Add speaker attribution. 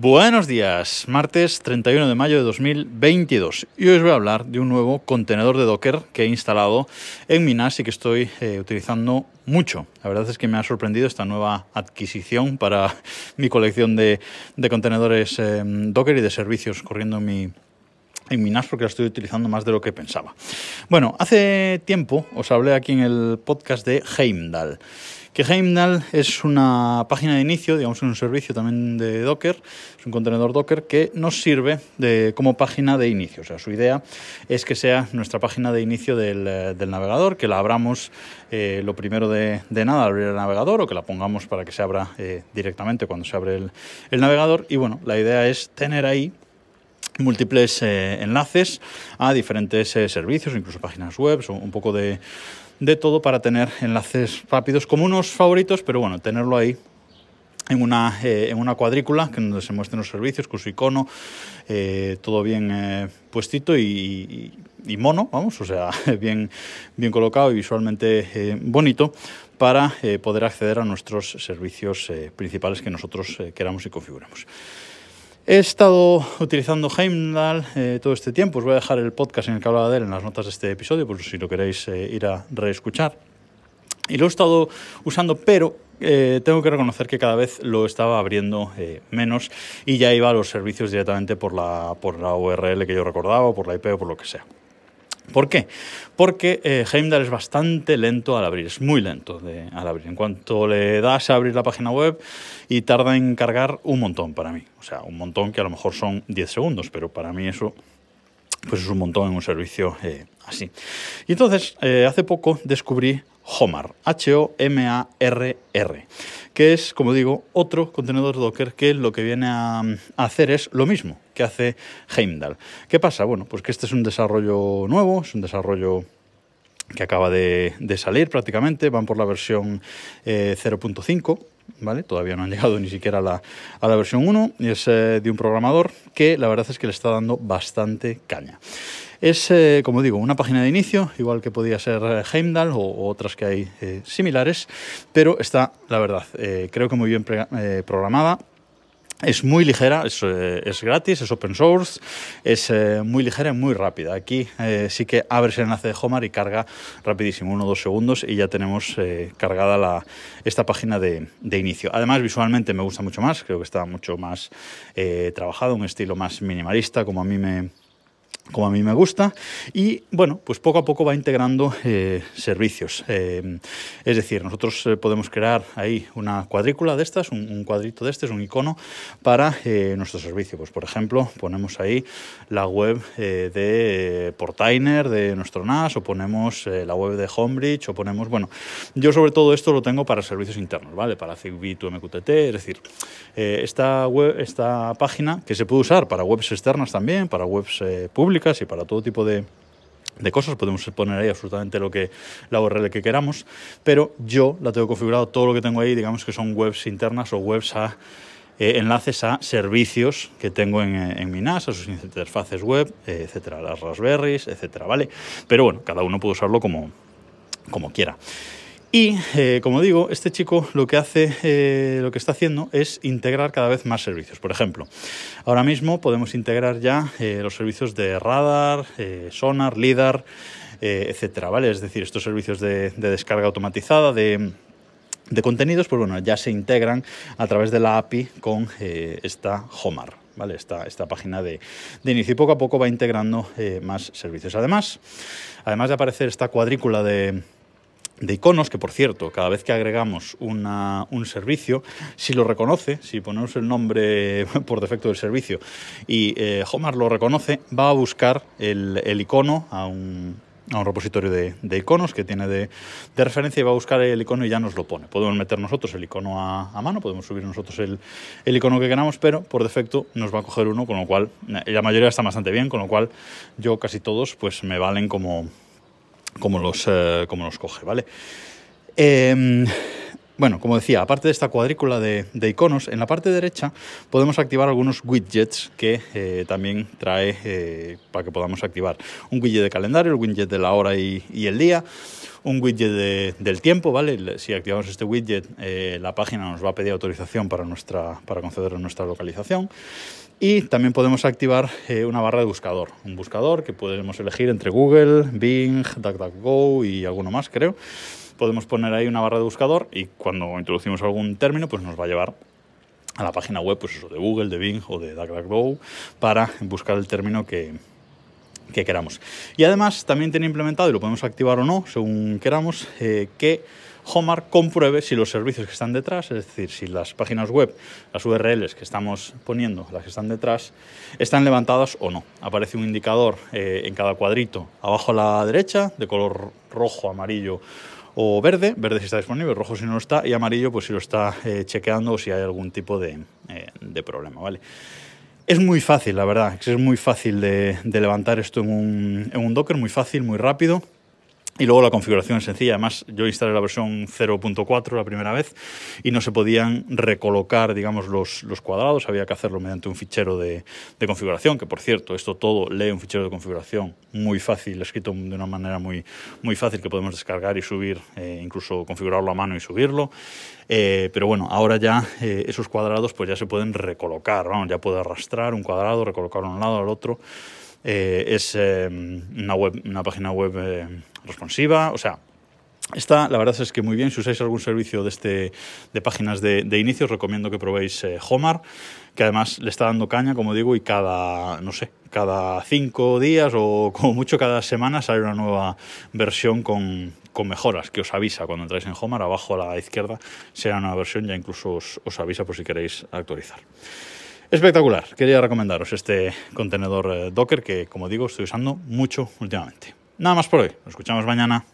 Speaker 1: Buenos días, martes 31 de mayo de 2022 y hoy os voy a hablar de un nuevo contenedor de Docker que he instalado en mi NAS y que estoy eh, utilizando mucho. La verdad es que me ha sorprendido esta nueva adquisición para mi colección de, contenedores eh, Docker y de servicios corriendo en mi, en mi NAS porque la estoy utilizando más de lo que pensaba. Bueno, hace tiempo os hablé aquí en el podcast de Heimdall que Heimdall es una página de inicio, digamos, un servicio también de Docker, es un contenedor Docker que nos sirve de, como página de inicio. O sea, su idea es que sea nuestra página de inicio del, eh, navegador, que la abramos eh, lo primero de, nada abrir el navegador o que la pongamos para que se abra eh, directamente cuando se abre el, el navegador. Y bueno, la idea es tener ahí múltiples enlaces a diferentes servicios, incluso páginas web, un poco de, de todo para tener enlaces rápidos como unos favoritos, pero bueno, tenerlo ahí en una, eh, en una cuadrícula que donde se muestren los servicios con su icono, eh, todo bien eh, puestito y, mono, vamos, o sea, bien, bien colocado y visualmente bonito para poder acceder a nuestros servicios principales que nosotros queramos y configuremos. He estado utilizando Heimdall eh, todo este tiempo. Os voy a dejar el podcast en el que hablaba de él en las notas de este episodio, por si lo queréis eh, ir a reescuchar. Y lo he estado usando, pero eh, tengo que reconocer que cada vez lo estaba abriendo menos y ya iba a los servicios directamente por la, por la URL que yo recordaba, por la IP o por lo que sea. ¿Por qué? Porque eh, Heimdall es bastante lento al abrir, es muy lento al abrir. En cuanto le das a abrir la página web y tarda en cargar un montón para mí. O sea, un montón que a lo mejor son 10 segundos, pero para mí eso pues es un montón en un servicio eh, así. Y entonces, eh, hace poco descubrí Homar, H-O-M-A-R-R, que es, como digo, otro contenedor Docker que lo que viene a, hacer es lo mismo que hace Heimdall. ¿Qué pasa? Bueno, pues que este es un desarrollo nuevo, es un desarrollo que acaba de, salir prácticamente, van por la versión 0.5. Eh, ¿Vale? Todavía no han llegado ni siquiera a la, a la versión 1 y es eh, de un programador que la verdad es que le está dando bastante caña. Es, eh, como digo, una página de inicio, igual que podía ser eh, Heimdall o, otras que hay eh, similares, pero está, la verdad, creo que muy bien programada. Es muy ligera, es, gratis, es open source, es muy ligera y muy rápida. Aquí sí que abres el enlace de Homar y carga rapidísimo, uno o dos segundos, y ya tenemos cargada esta página de, de, inicio. Además, visualmente me gusta mucho más, creo que está mucho más trabajado, un estilo más minimalista, como a mí me, como a mí me gusta, y bueno, pues poco a poco va integrando eh, servicios. Eh, es decir, nosotros eh, podemos crear ahí una cuadrícula de estas, un, cuadrito de este, es un icono para nuestro servicio. Pues por ejemplo, ponemos ahí la web de Portainer de nuestro NAS, o ponemos la web de Homebridge, o ponemos, bueno, yo sobre todo esto lo tengo para servicios internos, ¿vale? Para Zigbee to MQTT, es decir, esta web, esta página que se puede usar para webs externas también, para webs públicas, y para todo tipo de, cosas, podemos poner ahí absolutamente lo que la URL que queramos, pero yo la tengo configurado, todo lo que tengo ahí, digamos que son webs internas o webs a eh, enlaces a servicios que tengo en, eh, en, mi NAS, a sus interfaces web, eh, etcétera, las Raspberries, etcétera, ¿vale? Pero bueno, cada uno puede usarlo como, como quiera. Y eh, como digo, este chico lo que hace, eh, lo que está haciendo es integrar cada vez más servicios. Por ejemplo, ahora mismo podemos integrar ya eh, los servicios de radar, sonar, lidar, etcétera, ¿vale? Es decir, estos servicios de, descarga automatizada de, contenidos, pues bueno, ya se integran a través de la API con esta Homar. ¿Vale? Esta, esta página de, inicio y poco a poco va integrando más servicios. Además, además de aparecer esta cuadrícula de, de iconos, que por cierto, cada vez que agregamos un servicio, si lo reconoce, si ponemos el nombre por defecto del servicio y eh, Homar lo reconoce, va a buscar el, icono a un, a un repositorio de, iconos que tiene de, referencia y va a buscar el icono y ya nos lo pone. Podemos meter nosotros el icono a, mano, podemos subir nosotros el, el, icono que queramos, pero por defecto nos va a coger uno, con lo cual eh, la mayoría está bastante bien, con lo cual yo casi todos pues me valen como como los, eh, como los coge, ¿vale? Em, bueno, como decía, aparte de esta cuadrícula de, iconos, en la parte derecha podemos activar algunos widgets que eh, también trae eh, para que podamos activar. Un widget de calendario, el widget de la hora y, el día, un widget del tiempo, ¿vale? Si activamos este widget, eh, la página nos va a pedir autorización para, nuestra, para conceder nuestra localización. Y también podemos activar una barra de buscador, un buscador que podemos elegir entre Google, Bing, DuckDuckGo y alguno más, creo podemos poner ahí una barra de buscador y cuando introducimos algún término, pues nos va a llevar a la página web, pues eso, de Google, de Bing o de DuckDuckGo, para buscar el término que, que queramos. Y además también tiene implementado, y lo podemos activar o no, según queramos, eh, que Homar compruebe si los servicios que están detrás, es decir, si las páginas web, las URLs que estamos poniendo, las que están detrás, están levantadas o no. Aparece un indicador eh, en cada cuadrito, abajo a la derecha, de color rojo, amarillo o verde, verde si está disponible, rojo si no lo está, y amarillo pues si lo está eh, chequeando o si hay algún tipo de, eh, problema, ¿vale? Es muy fácil, la verdad, es muy fácil de, levantar esto en un Docker, muy fácil, muy rápido. Y luego la configuración es sencilla. Además, yo instalé la versión 0.4 la primera vez y no se podían recolocar, digamos, los, los cuadrados. Había que hacerlo mediante un fichero de, de, configuración, que por cierto, esto todo lee un fichero de configuración muy fácil, escrito de una manera muy, muy fácil que podemos descargar y subir, eh, incluso configurarlo a mano y subirlo. Eh, pero bueno, ahora ya eh, esos cuadrados pues ya se pueden recolocar. Ya puedo arrastrar un cuadrado, recolocarlo a un lado al otro. Es una, web, una página web responsiva, o sea, Está, la verdad es que muy bien. Si usáis algún servicio de, este, de páginas de, inicio, os recomiendo que probéis eh, Homar, que además le está dando caña, como digo, y cada, no sé, cada cinco días o como mucho cada semana sale una nueva versión con, mejoras que os avisa cuando entráis en Homar. Abajo a la izquierda será una versión, ya incluso os avisa por si queréis actualizar. Espectacular. Quería recomendaros este contenedor eh, Docker que, como digo, estoy usando mucho últimamente. Nada más por hoy. Nos escuchamos mañana.